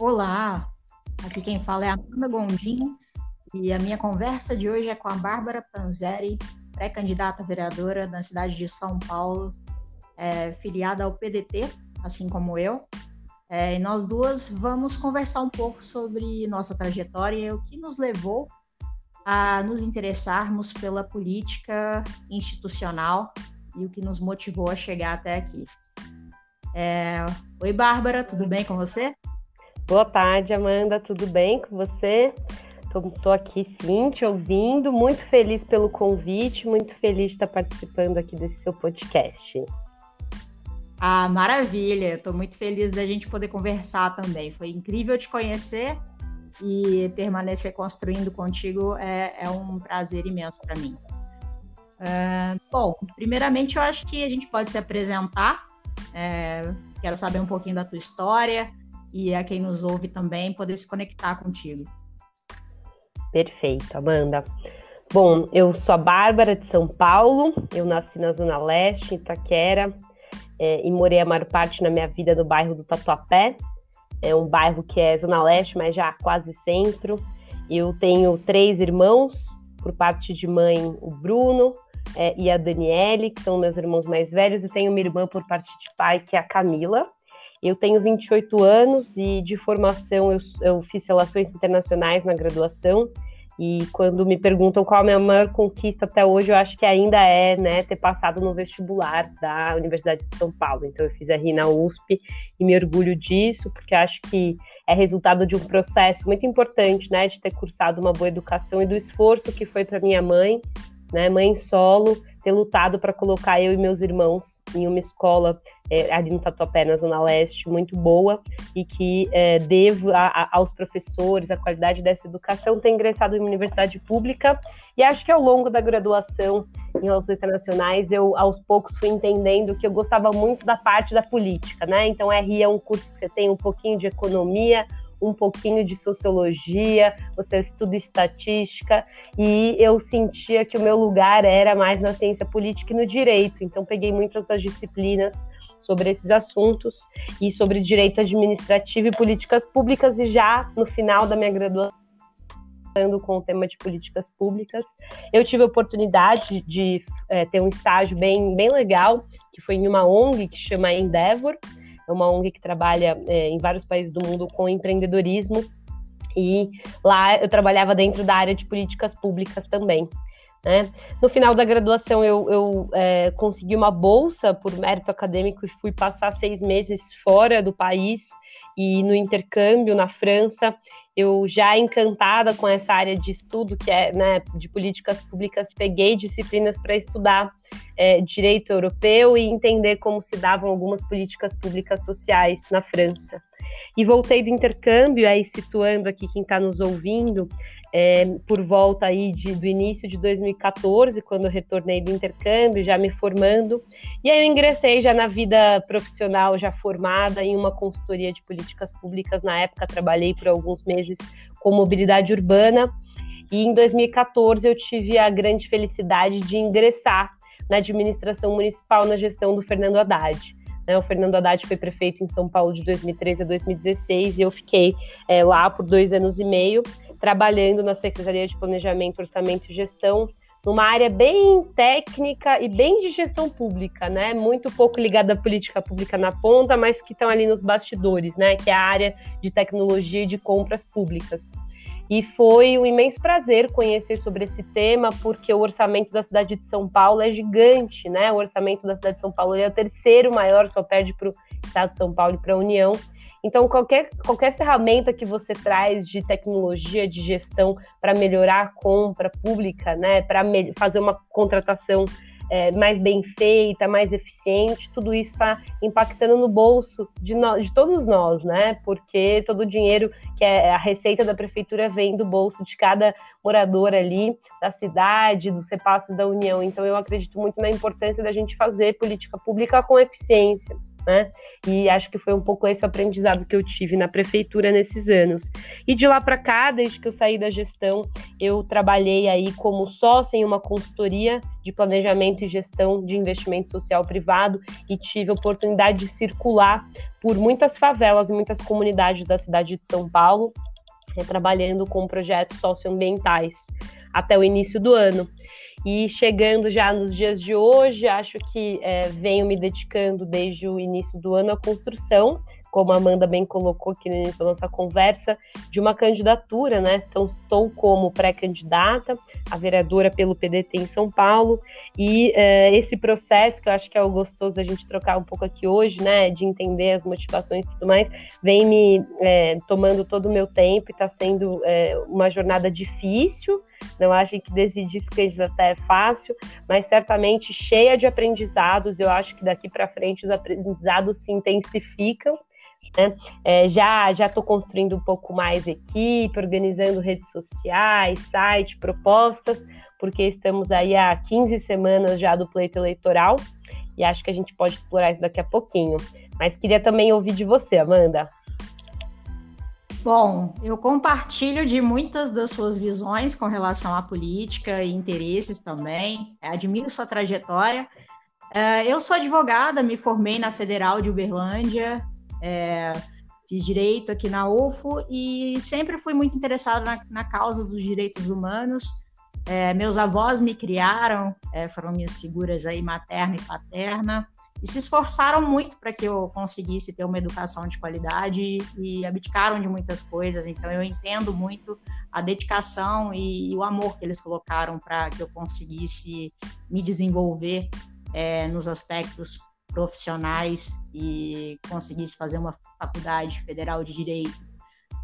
Olá, aqui quem fala é a Amanda Gondim e a minha conversa de hoje é com a Bárbara Panzeri, pré-candidata vereadora da cidade de São Paulo, é, filiada ao PDT, assim como eu. É, e nós duas vamos conversar um pouco sobre nossa trajetória e o que nos levou a nos interessarmos pela política institucional e o que nos motivou a chegar até aqui. É... Oi, Bárbara, tudo bem com você? Boa tarde, Amanda, tudo bem com você? Estou aqui sim, te ouvindo, muito feliz pelo convite, muito feliz de estar participando aqui desse seu podcast. Ah, maravilha! Estou muito feliz da gente poder conversar também. Foi incrível te conhecer e permanecer construindo contigo é, é um prazer imenso para mim. Uh, bom, primeiramente eu acho que a gente pode se apresentar. É, quero saber um pouquinho da tua história, e a quem nos ouve também poder se conectar contigo. Perfeito, Amanda. Bom, eu sou a Bárbara de São Paulo, eu nasci na Zona Leste, em Itaquera, é, e morei a maior parte na minha vida no bairro do Tatuapé. É um bairro que é Zona Leste, mas já quase centro. Eu tenho três irmãos, por parte de mãe, o Bruno é, e a Daniele, que são meus irmãos mais velhos, e tenho uma irmã por parte de pai, que é a Camila. Eu tenho 28 anos e de formação eu, eu, fiz relações internacionais na graduação. E quando me perguntam qual a minha maior conquista até hoje, eu acho que ainda é né, ter passado no vestibular da Universidade de São Paulo. Então, eu fiz a RI na USP e me orgulho disso, porque acho que é resultado de um processo muito importante, né, de ter cursado uma boa educação e do esforço que foi para minha mãe, né, mãe solo, ter lutado para colocar eu e meus irmãos em uma escola é, ali no Tatuapé, na Zona Leste, muito boa, e que é, devo a, a, aos professores, a qualidade dessa educação, ter ingressado em uma universidade pública, e acho que ao longo da graduação em Relações Internacionais, eu aos poucos fui entendendo que eu gostava muito da parte da política, né? Então, RI é um curso que você tem um pouquinho de economia, um pouquinho de sociologia, você estuda estatística, e eu sentia que o meu lugar era mais na ciência política e no direito. Então, peguei muitas das disciplinas sobre esses assuntos e sobre direito administrativo e políticas públicas, e já no final da minha graduação, com o tema de políticas públicas. Eu tive a oportunidade de é, ter um estágio bem, bem legal, que foi em uma ONG que chama Endeavor, é uma ONG que trabalha é, em vários países do mundo com empreendedorismo, e lá eu trabalhava dentro da área de políticas públicas também. Né? No final da graduação, eu, eu é, consegui uma bolsa por mérito acadêmico e fui passar seis meses fora do país e no intercâmbio na França. Eu já encantada com essa área de estudo, que é né, de políticas públicas, peguei disciplinas para estudar é, direito europeu e entender como se davam algumas políticas públicas sociais na França. E voltei do intercâmbio, aí situando aqui quem está nos ouvindo, é, por volta aí de, do início de 2014, quando eu retornei do intercâmbio, já me formando. E aí eu ingressei já na vida profissional, já formada em uma consultoria de políticas públicas. Na época, trabalhei por alguns meses com mobilidade urbana. E em 2014 eu tive a grande felicidade de ingressar na administração municipal na gestão do Fernando Haddad. Né, o Fernando Haddad foi prefeito em São Paulo de 2013 a 2016 e eu fiquei é, lá por dois anos e meio trabalhando na Secretaria de Planejamento, Orçamento e Gestão, numa área bem técnica e bem de gestão pública, né? Muito pouco ligada à política pública na ponta, mas que estão ali nos bastidores, né? Que é a área de tecnologia e de compras públicas. E foi um imenso prazer conhecer sobre esse tema, porque o orçamento da cidade de São Paulo é gigante, né? O orçamento da cidade de São Paulo é o terceiro maior, só perde para o estado de São Paulo e para a União. Então, qualquer, qualquer ferramenta que você traz de tecnologia, de gestão para melhorar a compra pública, né, para fazer uma contratação é, mais bem feita, mais eficiente, tudo isso está impactando no bolso de, de todos nós, né? Porque todo o dinheiro que é a receita da prefeitura vem do bolso de cada morador ali, da cidade, dos repasses da União. Então, eu acredito muito na importância da gente fazer política pública com eficiência. Né? E acho que foi um pouco esse o aprendizado que eu tive na prefeitura nesses anos. E de lá para cá, desde que eu saí da gestão, eu trabalhei aí como sócia em uma consultoria de planejamento e gestão de investimento social privado e tive a oportunidade de circular por muitas favelas e muitas comunidades da cidade de São Paulo, é, trabalhando com projetos socioambientais até o início do ano. E chegando já nos dias de hoje, acho que é, venho me dedicando desde o início do ano à construção como a Amanda bem colocou aqui no início da nossa conversa, de uma candidatura, né? Então, estou como pré-candidata a vereadora pelo PDT em São Paulo, e uh, esse processo, que eu acho que é o gostoso da gente trocar um pouco aqui hoje, né? De entender as motivações e tudo mais, vem me é, tomando todo o meu tempo e está sendo é, uma jornada difícil. Não acho que decidir se candidatar é fácil, mas certamente cheia de aprendizados. Eu acho que daqui para frente os aprendizados se intensificam né? É, já já estou construindo um pouco mais equipe, organizando redes sociais, site, propostas, porque estamos aí há 15 semanas já do pleito eleitoral e acho que a gente pode explorar isso daqui a pouquinho. Mas queria também ouvir de você, Amanda. Bom, eu compartilho de muitas das suas visões com relação à política e interesses também. Admiro sua trajetória. É, eu sou advogada, me formei na Federal de Uberlândia, é, fiz direito aqui na UFO e sempre fui muito interessada na, na causa dos direitos humanos. É, meus avós me criaram, é, foram minhas figuras aí materna e paterna, e se esforçaram muito para que eu conseguisse ter uma educação de qualidade e abdicaram de muitas coisas. Então eu entendo muito a dedicação e, e o amor que eles colocaram para que eu conseguisse me desenvolver é, nos aspectos profissionais e conseguisse fazer uma faculdade federal de direito.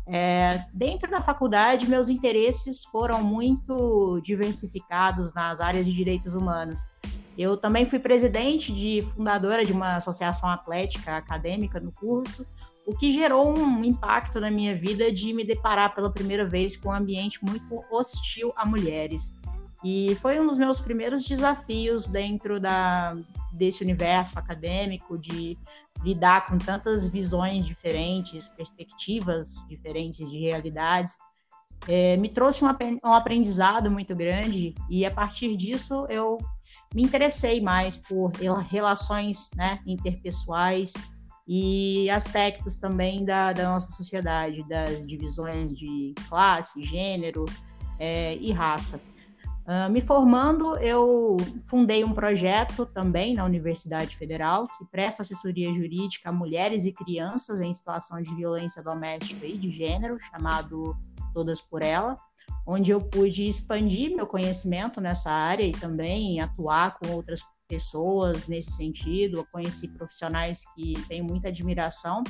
É, dentro da faculdade, meus interesses foram muito diversificados nas áreas de direitos humanos. Eu também fui presidente de fundadora de uma associação atlética acadêmica no curso, o que gerou um impacto na minha vida de me deparar pela primeira vez com um ambiente muito hostil a mulheres. E foi um dos meus primeiros desafios dentro da, desse universo acadêmico, de lidar com tantas visões diferentes, perspectivas diferentes de realidades. É, me trouxe um, um aprendizado muito grande e a partir disso eu me interessei mais por relações né, interpessoais e aspectos também da, da nossa sociedade, das divisões de classe, gênero é, e raça. Uh, me formando, eu fundei um projeto também na Universidade Federal que presta assessoria jurídica a mulheres e crianças em situação de violência doméstica e de gênero, chamado Todas por Ela, onde eu pude expandir meu conhecimento nessa área e também atuar com outras pessoas nesse sentido. Eu conheci profissionais que tenho muita admiração,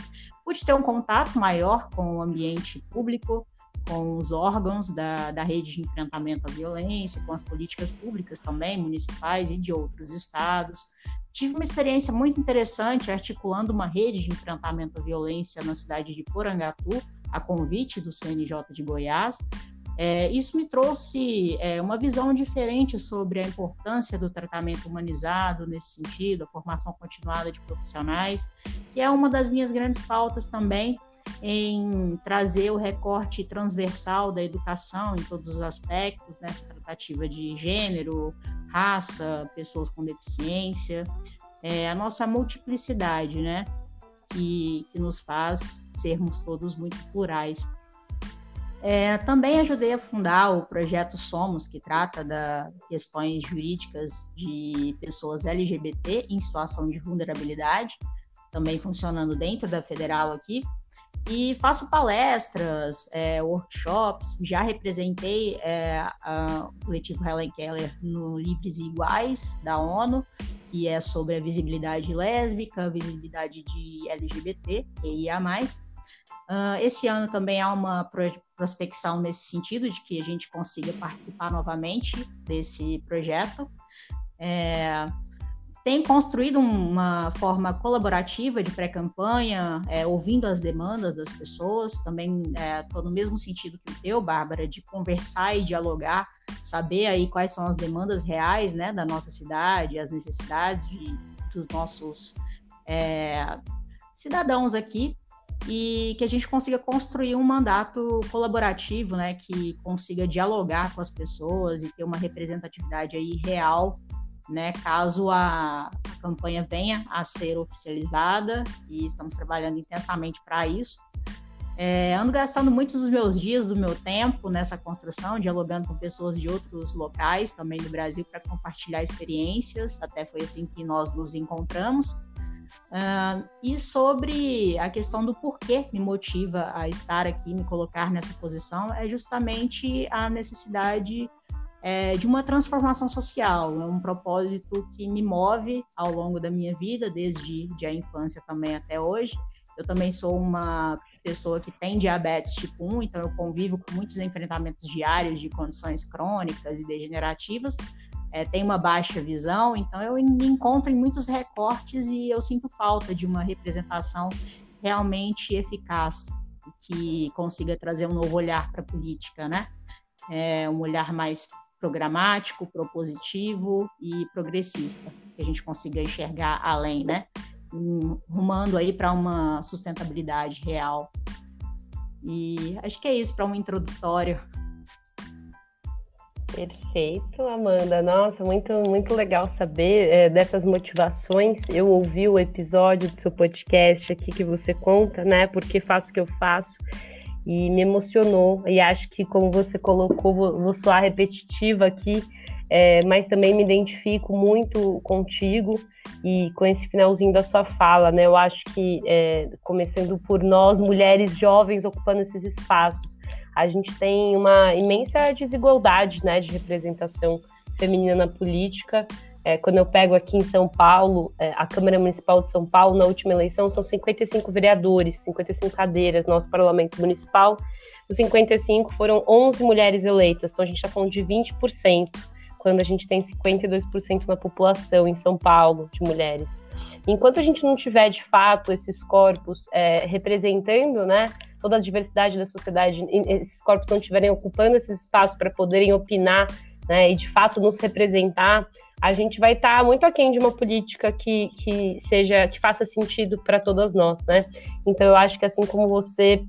pude ter um contato maior com o ambiente público, com os órgãos da, da rede de enfrentamento à violência, com as políticas públicas também, municipais e de outros estados. Tive uma experiência muito interessante articulando uma rede de enfrentamento à violência na cidade de Porangatu, a convite do CNJ de Goiás. É, isso me trouxe é, uma visão diferente sobre a importância do tratamento humanizado nesse sentido, a formação continuada de profissionais, que é uma das minhas grandes pautas também em trazer o recorte transversal da educação em todos os aspectos, nessa tratativa de gênero, raça, pessoas com deficiência, é, a nossa multiplicidade, né, que, que nos faz sermos todos muito plurais. É, também ajudei a fundar o projeto Somos, que trata das questões jurídicas de pessoas LGBT em situação de vulnerabilidade, também funcionando dentro da federal aqui. E faço palestras, é, workshops, já representei é, a, o coletivo Helen Keller no Livres e Iguais, da ONU, que é sobre a visibilidade lésbica, a visibilidade de LGBT, QIA+. Uh, esse ano também há uma prospecção nesse sentido, de que a gente consiga participar novamente desse projeto. É, tem construído uma forma colaborativa de pré-campanha, é, ouvindo as demandas das pessoas, também estou é, no mesmo sentido que o teu, Bárbara, de conversar e dialogar, saber aí quais são as demandas reais né, da nossa cidade, as necessidades de, dos nossos é, cidadãos aqui. E que a gente consiga construir um mandato colaborativo, né, que consiga dialogar com as pessoas e ter uma representatividade aí real, né, caso a, a campanha venha a ser oficializada e estamos trabalhando intensamente para isso. É, ando gastando muitos dos meus dias, do meu tempo nessa construção, dialogando com pessoas de outros locais também do Brasil para compartilhar experiências. Até foi assim que nós nos encontramos. Uh, e sobre a questão do porquê me motiva a estar aqui, me colocar nessa posição, é justamente a necessidade é, de uma transformação social, é um propósito que me move ao longo da minha vida, desde de a infância também até hoje. Eu também sou uma pessoa que tem diabetes tipo 1, então eu convivo com muitos enfrentamentos diários de condições crônicas e degenerativas. É, tenho uma baixa visão, então eu me encontro em muitos recortes e eu sinto falta de uma representação realmente eficaz que consiga trazer um novo olhar para a política, né? É, um olhar mais programático, propositivo e progressista, que a gente consiga enxergar além, né? rumando aí para uma sustentabilidade real. E acho que é isso para um introdutório. Perfeito, Amanda. Nossa, muito, muito legal saber é, dessas motivações. Eu ouvi o episódio do seu podcast aqui que você conta, né? Porque faço o que eu faço e me emocionou. E acho que, como você colocou, vou, vou soar repetitiva aqui, é, mas também me identifico muito contigo e com esse finalzinho da sua fala, né? Eu acho que, é, começando por nós, mulheres jovens ocupando esses espaços, a gente tem uma imensa desigualdade, né, de representação feminina na política. É, quando eu pego aqui em São Paulo, é, a Câmara Municipal de São Paulo, na última eleição, são 55 vereadores, 55 cadeiras, nosso parlamento municipal. Os 55 foram 11 mulheres eleitas, então a gente está falando de 20% quando a gente tem 52% na população em São Paulo de mulheres. Enquanto a gente não tiver de fato esses corpos é, representando, né, toda a diversidade da sociedade, esses corpos não estiverem ocupando esses espaços para poderem opinar, né, e de fato nos representar, a gente vai estar tá muito aquém de uma política que, que seja que faça sentido para todas nós, né? Então eu acho que assim como você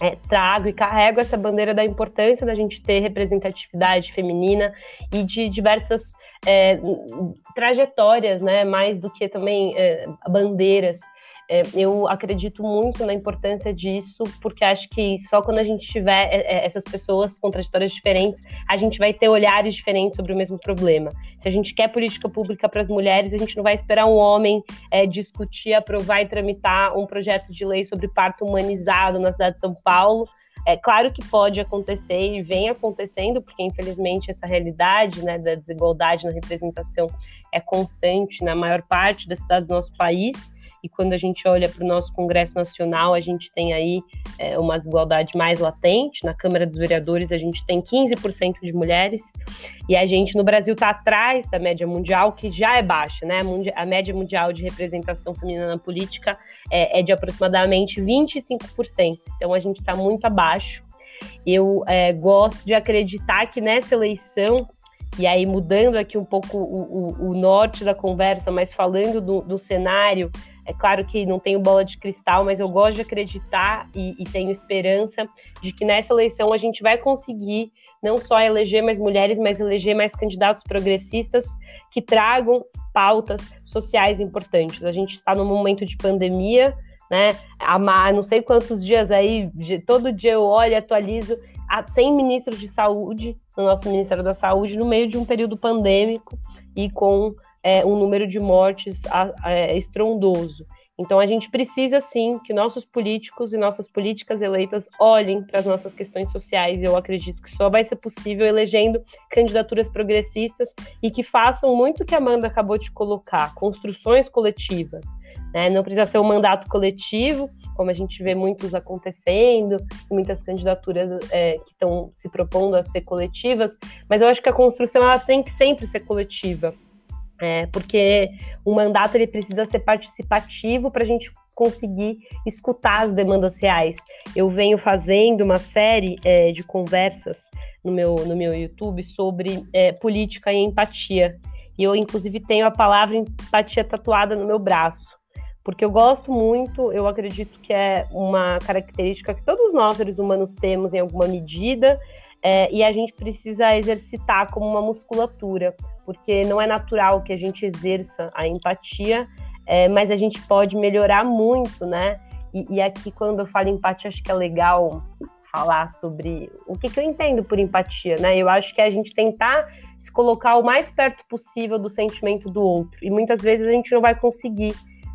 é, trago e carrego essa bandeira da importância da gente ter representatividade feminina e de diversas é, trajetórias, né, mais do que também é, bandeiras é, eu acredito muito na importância disso, porque acho que só quando a gente tiver é, é, essas pessoas com trajetórias diferentes, a gente vai ter olhares diferentes sobre o mesmo problema. Se a gente quer política pública para as mulheres, a gente não vai esperar um homem é, discutir, aprovar e tramitar um projeto de lei sobre parto humanizado na cidade de São Paulo. É claro que pode acontecer e vem acontecendo, porque infelizmente essa realidade né, da desigualdade na representação é constante na maior parte das cidades do nosso país e quando a gente olha para o nosso Congresso Nacional, a gente tem aí é, uma desigualdade mais latente. Na Câmara dos Vereadores, a gente tem 15% de mulheres, e a gente no Brasil está atrás da média mundial, que já é baixa, né? A média mundial de representação feminina na política é, é de aproximadamente 25%. Então a gente está muito abaixo. Eu é, gosto de acreditar que nessa eleição e aí mudando aqui um pouco o, o, o norte da conversa, mas falando do, do, cenário, é claro que não tenho bola de cristal, mas eu gosto de acreditar e, e tenho esperança de que nessa eleição a gente vai conseguir não só eleger mais mulheres, mas eleger mais candidatos progressistas que tragam pautas sociais importantes. A gente está num momento de pandemia, né? Há não sei quantos dias aí, todo dia eu olho atualizo a 100 ministros de saúde no nosso Ministério da Saúde no meio de um período pandêmico e com é, um número de mortes é, estrondoso. Então a gente precisa sim que nossos políticos e nossas políticas eleitas olhem para as nossas questões sociais. Eu acredito que só vai ser possível elegendo candidaturas progressistas e que façam muito o que a Amanda acabou de colocar, construções coletivas. Né? Não precisa ser um mandato coletivo, como a gente vê muitos acontecendo, muitas candidaturas é, que estão se propondo a ser coletivas, mas eu acho que a construção ela tem que sempre ser coletiva. É, porque o mandato ele precisa ser participativo para a gente conseguir escutar as demandas reais. Eu venho fazendo uma série é, de conversas no meu, no meu YouTube sobre é, política e empatia. E eu, inclusive, tenho a palavra empatia tatuada no meu braço porque eu gosto muito, eu acredito que é uma característica que todos nós, seres humanos, temos em alguma medida, é, e a gente precisa exercitar como uma musculatura, porque não é natural que a gente exerça a empatia, é, mas a gente pode melhorar muito, né? E, e, aqui, quando eu falo empatia, acho que é legal falar sobre o que, que eu entendo por empatia, né? Eu acho que é a gente tentar se colocar o mais perto possível do sentimento do outro, e muitas vezes a gente não vai conseguir.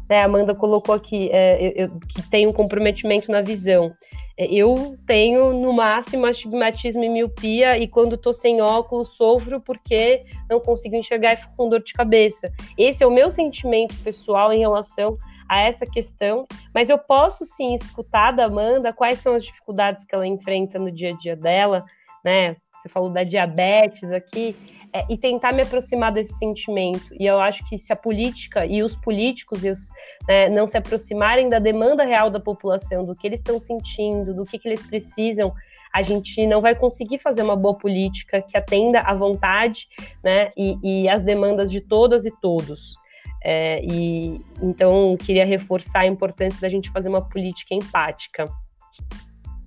Né? A Amanda colocou aqui é, eu, eu, que tem um comprometimento na visão. Eu tenho, no máximo, astigmatismo e miopia, e quando estou sem óculos, sofro porque não consigo enxergar e fico com dor de cabeça. Esse é o meu sentimento pessoal em relação a essa questão, mas eu posso sim escutar da Amanda quais são as dificuldades que ela enfrenta no dia a dia dela, né? Você falou da diabetes aqui, é, e tentar me aproximar desse sentimento. E eu acho que se a política e os políticos e os, né, não se aproximarem da demanda real da população, do que eles estão sentindo, do que, que eles precisam, a gente não vai conseguir fazer uma boa política que atenda à vontade né, e, e às demandas de todas e todos. É, e então queria reforçar a importância da gente fazer uma política empática.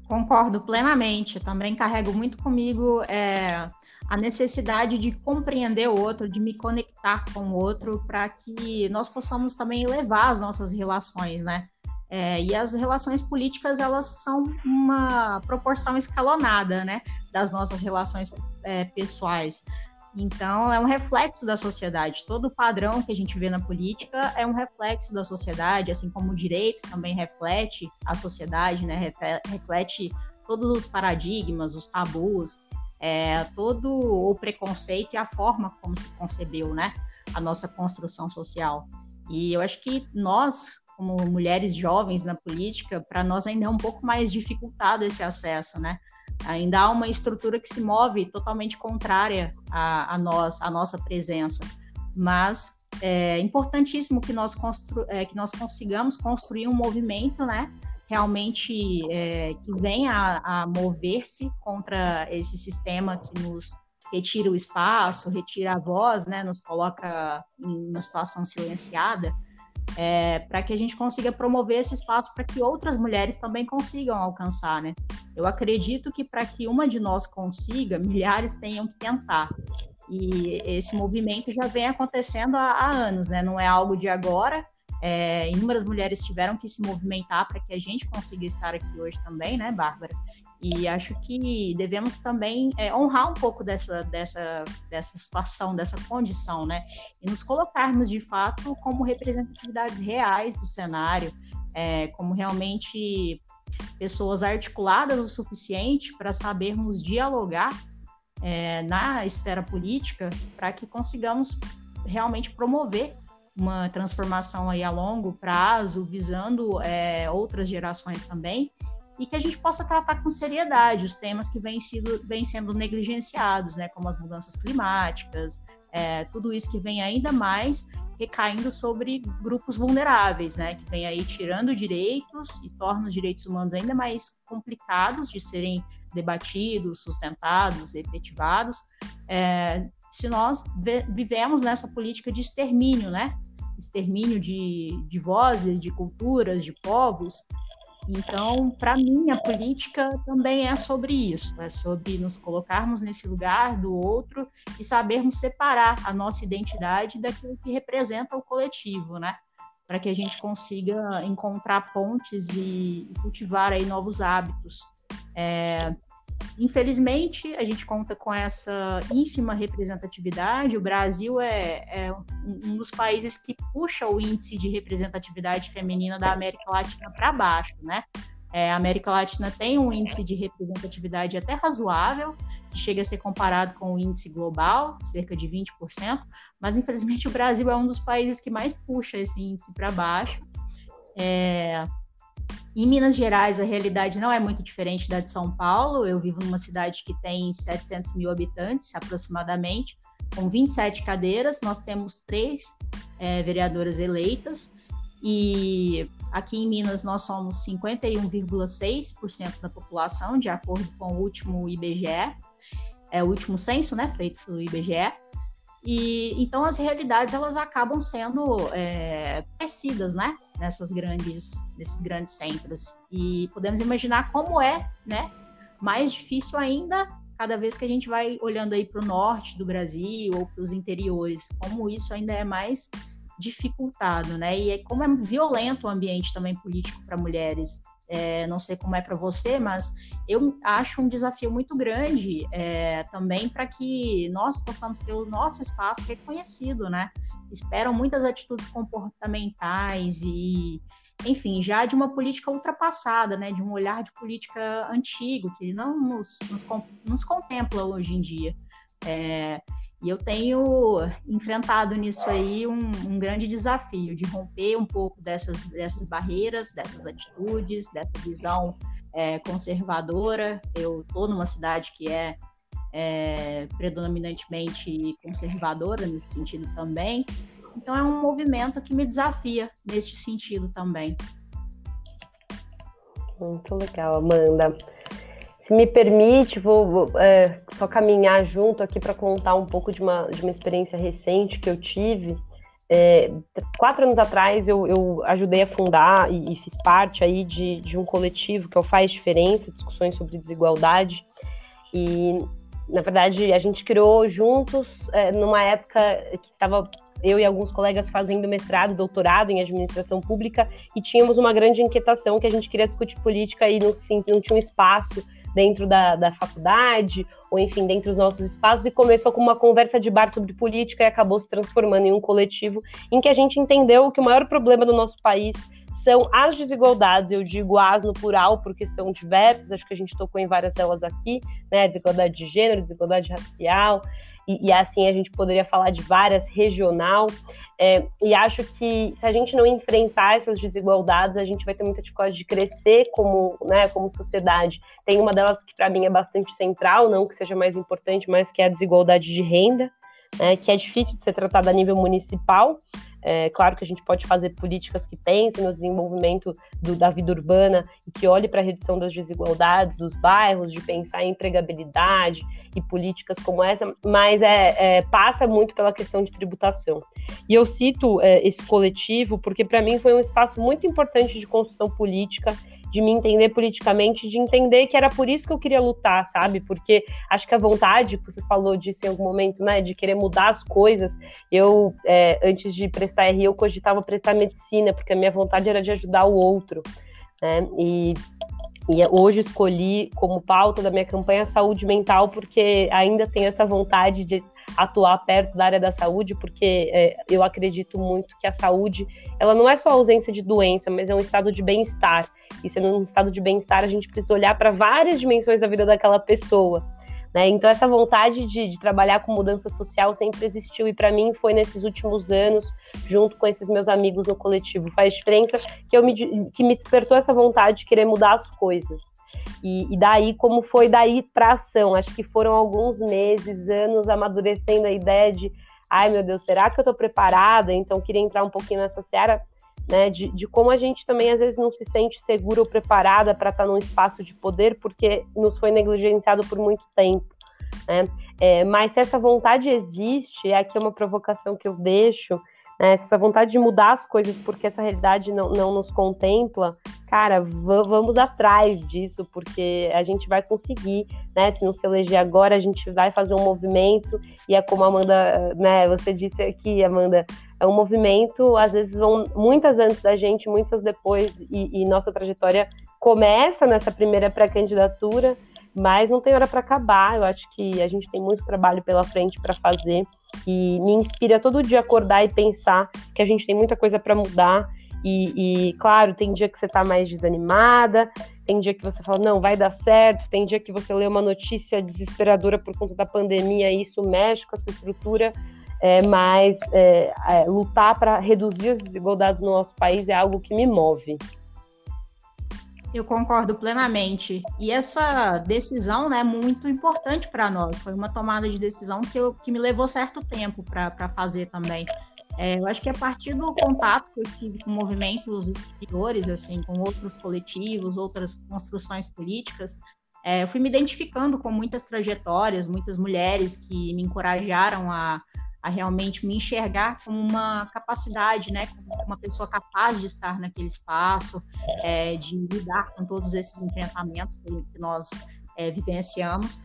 Concordo plenamente. Também carrego muito comigo é, a necessidade de compreender o outro, de me conectar com o outro, para que nós possamos também elevar as nossas relações, né? É, e as relações políticas elas são uma proporção escalonada, né, das nossas relações é, pessoais. Então é um reflexo da sociedade. Todo padrão que a gente vê na política é um reflexo da sociedade, assim como o direito também reflete a sociedade, né? Reflete todos os paradigmas, os tabus é, todo o preconceito e a forma como se concebeu, né, a nossa construção social. E eu acho que nós, como mulheres jovens na política, para nós ainda é um pouco mais dificultado esse acesso, né? Ainda há uma estrutura que se move totalmente contrária a, a nós, a nossa presença. Mas é importantíssimo que nós, constru é, que nós consigamos construir um movimento, né? Realmente é, que venha a, a mover-se contra esse sistema que nos retira o espaço, retira a voz, né, nos coloca em uma situação silenciada, é, para que a gente consiga promover esse espaço para que outras mulheres também consigam alcançar, né? Eu acredito que para que uma de nós consiga, milhares tenham que tentar. E esse movimento já vem acontecendo há, há anos, né? Não é algo de agora, é, inúmeras mulheres tiveram que se movimentar para que a gente consiga estar aqui hoje também, né, Bárbara? E acho que devemos também é, honrar um pouco dessa, dessa, dessa situação, dessa condição, né? E nos colocarmos de fato como representatividades reais do cenário, é, como realmente pessoas articuladas o suficiente para sabermos dialogar é, na esfera política para que consigamos realmente promover uma transformação aí a longo prazo, visando é, outras gerações também, e que a gente possa tratar com seriedade os temas que vêm, sido, vêm sendo negligenciados, né, como as mudanças climáticas, é, tudo isso que vem ainda mais recaindo sobre grupos vulneráveis, né, que vem aí tirando direitos e torna os direitos humanos ainda mais complicados de serem debatidos, sustentados, efetivados, é, se nós vivemos nessa política de extermínio, né? Extermínio de, de vozes, de culturas, de povos. Então, para mim, a política também é sobre isso, é sobre nos colocarmos nesse lugar do outro e sabermos separar a nossa identidade daquilo que representa o coletivo, né? Para que a gente consiga encontrar pontes e cultivar aí novos hábitos. É, Infelizmente, a gente conta com essa ínfima representatividade. O Brasil é, é, um dos países que puxa o índice de representatividade feminina da América Latina para baixo, né? É, a América Latina tem um índice de representatividade até razoável, que chega a ser comparado com o índice global, cerca de 20%, mas infelizmente o Brasil é um dos países que mais puxa esse índice para baixo. É, em Minas Gerais, a realidade não é muito diferente da de São Paulo. Eu vivo numa cidade que tem 700 mil habitantes, aproximadamente, com 27 cadeiras. Nós temos três é, vereadoras eleitas. E aqui em Minas nós somos 51,6% da população, de acordo com o último IBGE, é o último censo, né, feito pelo IBGE. E então as realidades elas acabam sendo é, parecidas, né? nessas grandes, nesses grandes centros. E podemos imaginar como é, né? Mais difícil ainda cada vez que a gente vai olhando aí para o norte do Brasil ou para os interiores, como isso ainda é mais dificultado, né? E é como é violento o ambiente também político para mulheres. É, não sei como é para você, mas eu acho um desafio muito grande é, também para que nós possamos ter o nosso espaço reconhecido, né? Esperam muitas atitudes comportamentais e, enfim, já de uma política ultrapassada, né? De um olhar de política antigo que não nos, nos, nos contempla hoje em dia. É, e eu tenho enfrentado nisso aí um, um, grande desafio de romper um pouco dessas, dessas barreiras, dessas atitudes, dessa visão é, conservadora. Eu estou numa cidade que é, é predominantemente conservadora nesse sentido também. Então é um movimento que me desafia neste sentido também. Muito legal, Amanda. Se me permite, vou, vou é, só caminhar junto aqui para contar um pouco de uma, de uma experiência recente que eu tive. É, quatro anos atrás eu, eu, ajudei a fundar e, e, fiz parte aí de, de um coletivo que é o Faz Diferença, discussões sobre desigualdade. E, na verdade, a gente criou juntos é, numa época que estava eu e alguns colegas fazendo mestrado, doutorado em administração pública e tínhamos uma grande inquietação que a gente queria discutir política e não, não tinha um espaço dentro da, da faculdade, ou enfim, dentro dos nossos espaços, e começou com uma conversa de bar sobre política e acabou se transformando em um coletivo em que a gente entendeu que o maior problema do nosso país são as desigualdades, eu digo as no plural, porque são diversas, acho que a gente tocou em várias delas aqui, né? Desigualdade de gênero, desigualdade racial, e, e assim a gente poderia falar de várias, regional. É, e acho que se a gente não enfrentar essas desigualdades, a gente vai ter muita dificuldade de crescer como, né, como sociedade. Tem uma delas que para mim é bastante central, não que seja mais importante, mas que é a desigualdade de renda, né, que é difícil de ser tratada a nível municipal. É claro que a gente pode fazer políticas que pensem no desenvolvimento do, da vida urbana e que olhe para a redução das desigualdades dos bairros, de pensar em empregabilidade e políticas como essa, mas é, é passa muito pela questão de tributação. E eu cito é, esse coletivo porque para mim foi um espaço muito importante de construção política de me entender politicamente, de entender que era por isso que eu queria lutar, sabe? Porque acho que a vontade, você falou disso em algum momento, né, de querer mudar as coisas. Eu, é, antes de prestar RI, eu cogitava prestar medicina, porque a minha vontade era de ajudar o outro, né? E e hoje escolhi como pauta da minha campanha saúde mental, porque ainda tenho essa vontade de atuar perto da área da saúde, porque é, eu acredito muito que a saúde, ela não é só ausência de doença, mas é um estado de bem-estar. E sendo um estado de bem-estar, a gente precisa olhar para várias dimensões da vida daquela pessoa. Né? Então, essa vontade de, de, trabalhar com mudança social sempre existiu, e para mim foi nesses últimos anos, junto com esses meus amigos no coletivo Faz Diferença, que, eu me, que me despertou essa vontade de querer mudar as coisas. E, e daí, como foi daí para ação? Acho que foram alguns meses, anos amadurecendo a ideia de, ai meu Deus, será que eu estou preparada? Então, queria entrar um pouquinho nessa seara né, de, de, como a gente também às vezes não se sente segura ou preparada para estar tá num espaço de poder porque nos foi negligenciado por muito tempo. Né? É, mas se essa vontade existe, é aqui uma provocação que eu deixo, né, essa vontade de mudar as coisas porque essa realidade não, não nos contempla, cara, vamos atrás disso, porque a gente vai conseguir, né? Se não se eleger agora, a gente vai fazer um movimento, e é como a Amanda, né, você disse aqui, Amanda, é um movimento, às vezes vão muitas antes da gente, muitas depois, e, e nossa trajetória começa nessa primeira pré-candidatura, mas não tem hora para acabar. Eu acho que a gente tem muito trabalho pela frente para fazer e me inspira todo dia acordar e pensar que a gente tem muita coisa para mudar. E, e, claro, tem dia que você está mais desanimada, tem dia que você fala, não, vai dar certo, tem dia que você lê uma notícia desesperadora por conta da pandemia e isso mexe com a sua estrutura é, mas é, é, lutar para reduzir as desigualdades no nosso país é algo que me move. Eu concordo plenamente. E essa decisão é né, muito importante para nós. Foi uma tomada de decisão que, eu, que me levou certo tempo para fazer também. É, eu acho que a partir do contato que eu tive com movimentos exteriores, assim, com outros coletivos, outras construções políticas, é, eu fui me identificando com muitas trajetórias, muitas mulheres que me encorajaram a, a realmente me enxergar como uma capacidade, né, como uma pessoa capaz de estar naquele espaço, é, de lidar com todos esses enfrentamentos que nós é, vivenciamos.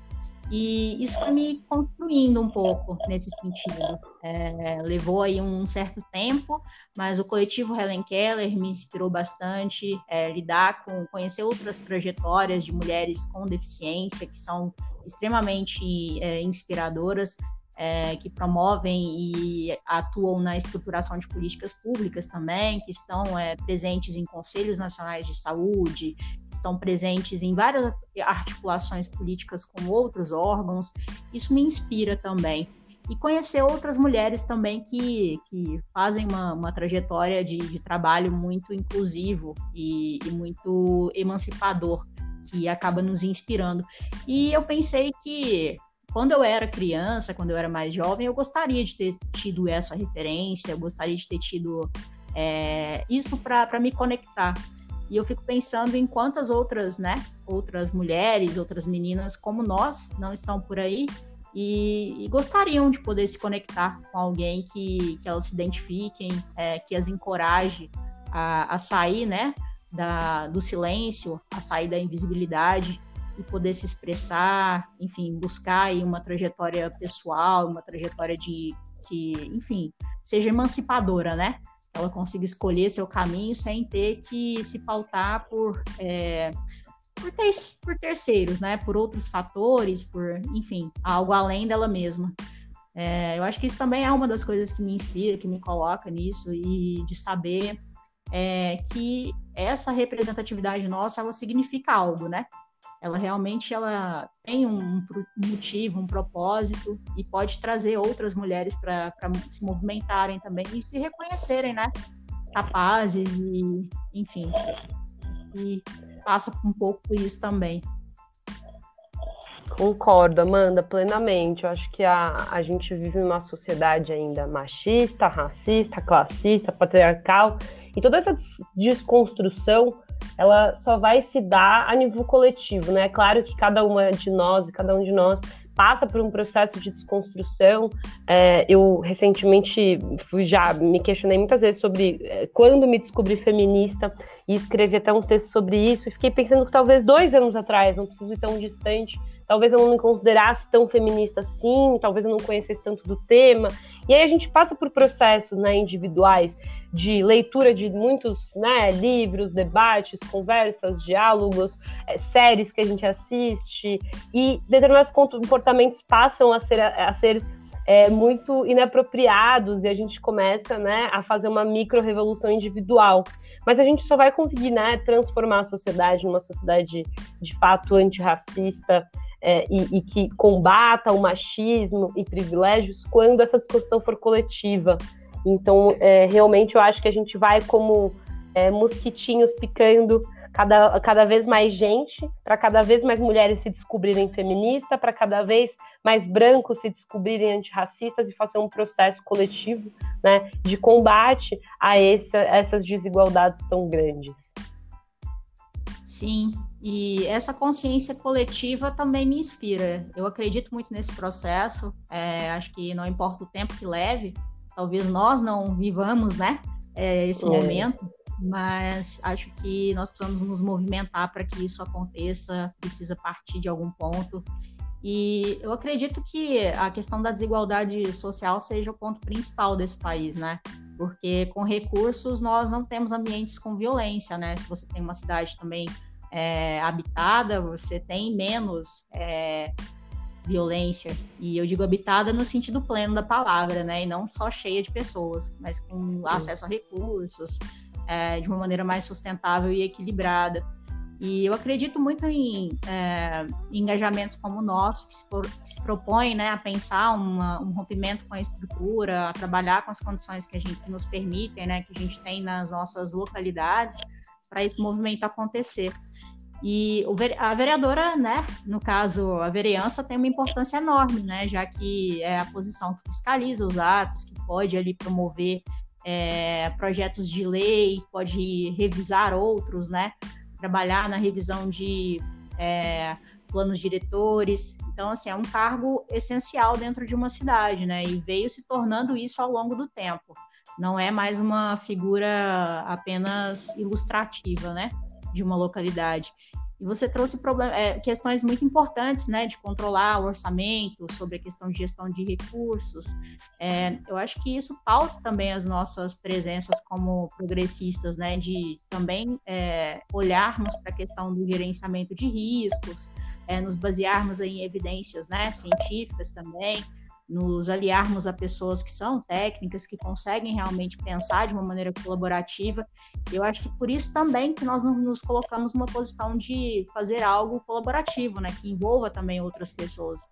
E isso foi me construindo um pouco nesse sentido. É, levou aí um certo tempo, mas o coletivo Helen Keller me inspirou bastante é, lidar com, conhecer outras trajetórias de mulheres com deficiência que são extremamente é, inspiradoras é, que promovem e atuam na estruturação de políticas públicas também, que estão é, presentes em conselhos nacionais de saúde, estão presentes em várias articulações políticas com outros órgãos. Isso me inspira também. E conhecer outras mulheres também que, que fazem uma, uma trajetória de, de trabalho muito inclusivo e, e muito emancipador, que acaba nos inspirando. E eu pensei que quando eu era criança, quando eu era mais jovem, eu gostaria de ter tido essa referência, eu gostaria de ter tido é, isso para me conectar. E eu fico pensando em quantas outras, né, outras mulheres, outras meninas como nós não estão por aí e, e gostariam de poder se conectar com alguém que, que elas se identifiquem, é, que as encoraje a, a sair, né, da, do silêncio, a sair da invisibilidade e poder se expressar, enfim, buscar aí uma trajetória pessoal, uma trajetória de que, enfim, seja emancipadora, né? Ela consiga escolher seu caminho sem ter que se pautar por, é, por, ter, por terceiros, né? Por outros fatores, por, enfim, algo além dela mesma. É, eu acho que isso também é uma das coisas que me inspira, que me coloca nisso, e de saber é, que essa representatividade nossa, ela significa algo, né? Ela realmente ela tem um motivo, um propósito e pode trazer outras mulheres para se movimentarem também e se reconhecerem, né? Capazes e, enfim, e passa um pouco por isso também. Concordo, Amanda, plenamente. Eu acho que a, a gente vive numa sociedade ainda machista, racista, classista, patriarcal, e toda essa desconstrução ela só vai se dar a nível coletivo, né? É claro que cada uma de nós e cada um de nós passa por um processo de desconstrução. É, eu recentemente fui já me questionei muitas vezes sobre é, quando me descobri feminista e escrevi até um texto sobre isso e fiquei pensando que talvez dois anos atrás, não preciso ir tão distante, talvez eu não me considerasse tão feminista assim, talvez eu não conhecesse tanto do tema. E aí a gente passa por processos né, individuais de leitura de muitos né, livros, debates, conversas, diálogos, é, séries que a gente assiste, e determinados comportamentos passam a ser, a ser é, muito inapropriados e a gente começa né, a fazer uma micro-revolução individual. Mas a gente só vai conseguir né, transformar a sociedade numa sociedade de fato antirracista, é, e, e, que combata o machismo e privilégios quando essa discussão for coletiva. Então, é, realmente, eu acho que a gente vai como é, mosquitinhos picando cada, cada vez mais gente, para cada vez mais mulheres se descobrirem feministas, para cada vez mais brancos se descobrirem antirracistas e fazer um processo coletivo né, de combate a, essa, a essas desigualdades tão grandes. Sim, e essa consciência coletiva também me inspira. Eu acredito muito nesse processo. É, acho que não importa o tempo que leve, talvez nós não vivamos, né, é, esse é. momento, mas acho que nós precisamos nos movimentar para que isso aconteça. Precisa partir de algum ponto. E eu acredito que a questão da desigualdade social seja o ponto principal desse país, né? Porque com recursos nós não temos ambientes com violência, né? Se você tem uma cidade também é, habitada, você tem menos é, violência. E eu digo habitada no sentido pleno da palavra, né? E não só cheia de pessoas, mas com acesso a recursos, é, de uma maneira mais sustentável e equilibrada. E eu acredito muito em, é, engajamentos como o nosso, que se, for, que se propõe né, a pensar uma, um rompimento com a estrutura, a trabalhar com as condições que, a gente, que nos permitem, né, que a gente tem nas nossas localidades, para esse movimento acontecer. E a vereadora, né, no caso, a vereança tem uma importância enorme, né, já que é a posição que fiscaliza os atos, que pode ali promover é, projetos de lei, pode revisar outros, né, trabalhar na revisão de é, planos diretores. Então, assim, é um cargo essencial dentro de uma cidade, né? E veio se tornando isso ao longo do tempo. Não é mais uma figura apenas ilustrativa, né? De uma localidade. E você trouxe problem é, questões muito importantes, né, de controlar o orçamento, sobre a questão de gestão de recursos. É, eu acho que isso pauta também as nossas presenças como progressistas, né, de também é, olharmos para a questão do gerenciamento de riscos, é, nos basearmos em evidências, né, científicas também, nos aliarmos a pessoas que são técnicas, que conseguem realmente pensar de uma maneira colaborativa. Eu acho que por isso também que nós nos colocamos numa posição de fazer algo colaborativo, né, que envolva também outras pessoas.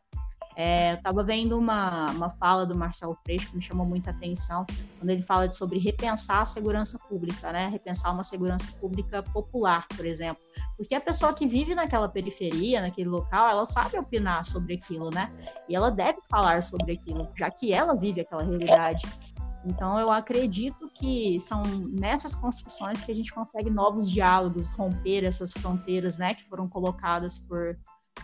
É, eu estava vendo uma, uma fala do Marcelo Freixo que me chamou muita atenção, quando ele fala de, sobre repensar a segurança pública, né? Repensar uma segurança pública popular, por exemplo. Porque a pessoa que vive naquela periferia, naquele local, ela sabe opinar sobre aquilo, né? E ela deve falar sobre aquilo, já que ela vive aquela realidade. Então, eu acredito que são nessas construções que a gente consegue novos diálogos, romper essas fronteiras, né, que foram colocadas por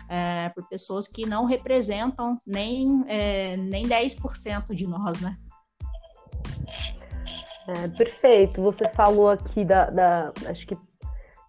é, por pessoas que não representam nem, é, nem 10% de nós, né? É, perfeito. Você falou aqui da, da acho que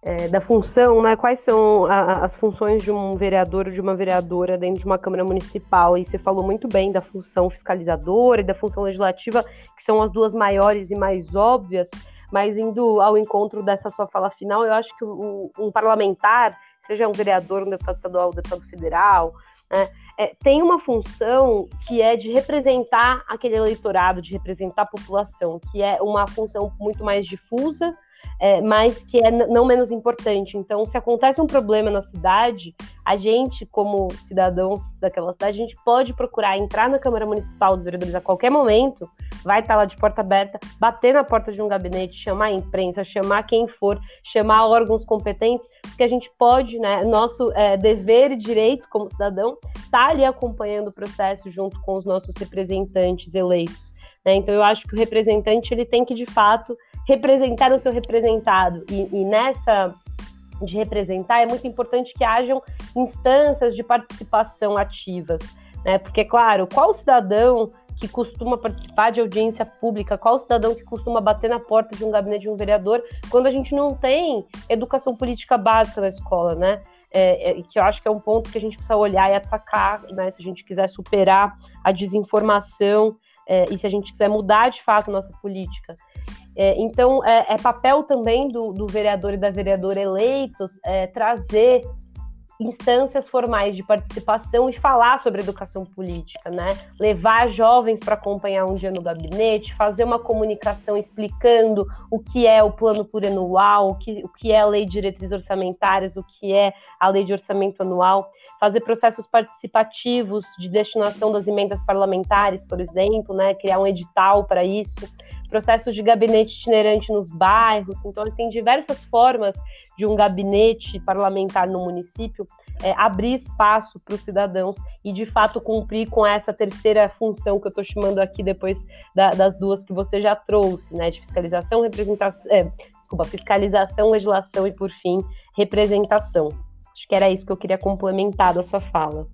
é, da função, né? Quais são a, as funções de um vereador ou de uma vereadora dentro de uma Câmara Municipal? E você falou muito bem da função fiscalizadora e da função legislativa, que são as duas maiores e mais óbvias. Mas indo ao encontro dessa sua fala final, eu acho que um, um parlamentar seja um vereador, um deputado estadual, um deputado federal, né, é, tem uma função que é de representar aquele eleitorado, de representar a população, que é uma função muito mais difusa é, mas que é não menos importante. Então, se acontece um problema na cidade, a gente, como cidadãos daquela cidade, a gente pode procurar entrar na Câmara Municipal dos Vereadores a qualquer momento, vai estar lá de porta aberta, bater na porta de um gabinete, chamar a imprensa, chamar quem for, chamar órgãos competentes, porque a gente pode, né, nosso é, dever e direito como cidadão, estar tá ali acompanhando o processo junto com os nossos representantes eleitos. Né? Então, eu acho que o representante ele tem que, de fato, representar o seu representado. E, e nessa de representar, é muito importante que hajam instâncias de participação ativas, né? Porque, claro, qual cidadão que costuma participar de audiência pública, qual cidadão que costuma bater na porta de um gabinete de um vereador, quando a gente não tem educação política básica na escola, né? É, é, que eu acho que é um ponto que a gente precisa olhar e atacar, né? Se a gente quiser superar a desinformação é, e se a gente quiser mudar de fato nossa política. É, então, é, é, papel também do, do, vereador e da vereadora eleitos é, trazer instâncias formais de participação e falar sobre educação política, né? Levar jovens para acompanhar um dia no gabinete, fazer uma comunicação explicando o que é o plano plurianual, o que, o que é a lei de diretrizes orçamentárias, o que é a lei de orçamento anual, fazer processos participativos de destinação das emendas parlamentares, por exemplo, né? Criar um edital para isso processos de gabinete itinerante nos bairros. Então, tem diversas formas de um gabinete parlamentar no município é, abrir espaço para os cidadãos e, de fato, cumprir com essa terceira função que eu estou chamando aqui depois da, das duas que você já trouxe, né? De fiscalização, representação, é, desculpa, fiscalização, legislação e, por fim, representação. Acho que era isso que eu queria complementar da sua fala.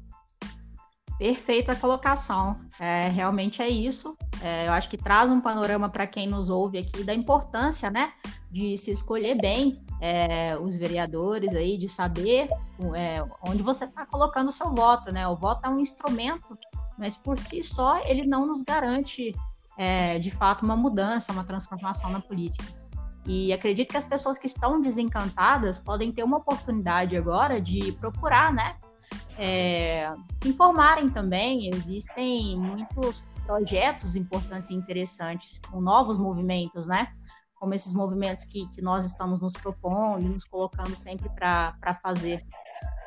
Perfeita colocação. É, realmente é isso. É, eu acho que traz um panorama para quem nos ouve aqui da importância, né, de se escolher bem é, os vereadores aí, de saber é, onde você está colocando o seu voto, né? O voto é um instrumento, mas por si só ele não nos garante, é, de fato, uma mudança, uma transformação na política. E acredito que as pessoas que estão desencantadas podem ter uma oportunidade agora de procurar, né? É, se informarem também. Existem muitos projetos importantes e interessantes com novos movimentos, né? Como esses movimentos que, que nós estamos nos propondo, nos colocando sempre para fazer.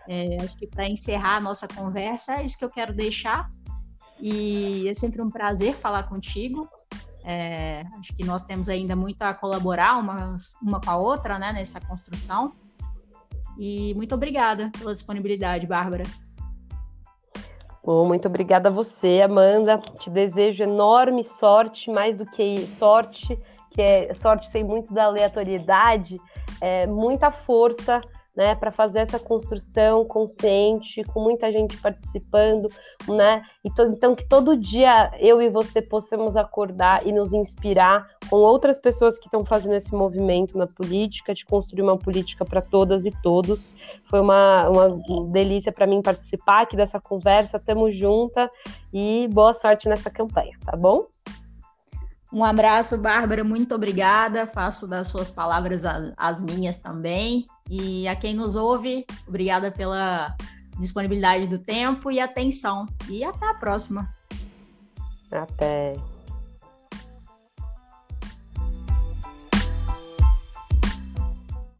É, acho que para encerrar a nossa conversa, é isso que eu quero deixar. E é sempre um prazer falar contigo. É, acho que nós temos ainda muito a colaborar uma, uma com a outra né, nessa construção. E muito obrigada pela disponibilidade, Bárbara. Bom, muito obrigada a você, Amanda. Te desejo enorme sorte, mais do que sorte, que é sorte tem muito da aleatoriedade, é, muita força né, para fazer essa construção consciente, com muita gente participando, né? Então, que todo dia eu e você possamos acordar e nos inspirar com outras pessoas que estão fazendo esse movimento na política, de construir uma política para todas e todos. Foi uma, uma delícia para mim participar aqui dessa conversa. Tamo junta e boa sorte nessa campanha, tá bom? Um abraço, Bárbara, muito obrigada. Faço das suas palavras as minhas também. E a quem nos ouve, obrigada pela disponibilidade do tempo e atenção. E até a próxima. Até.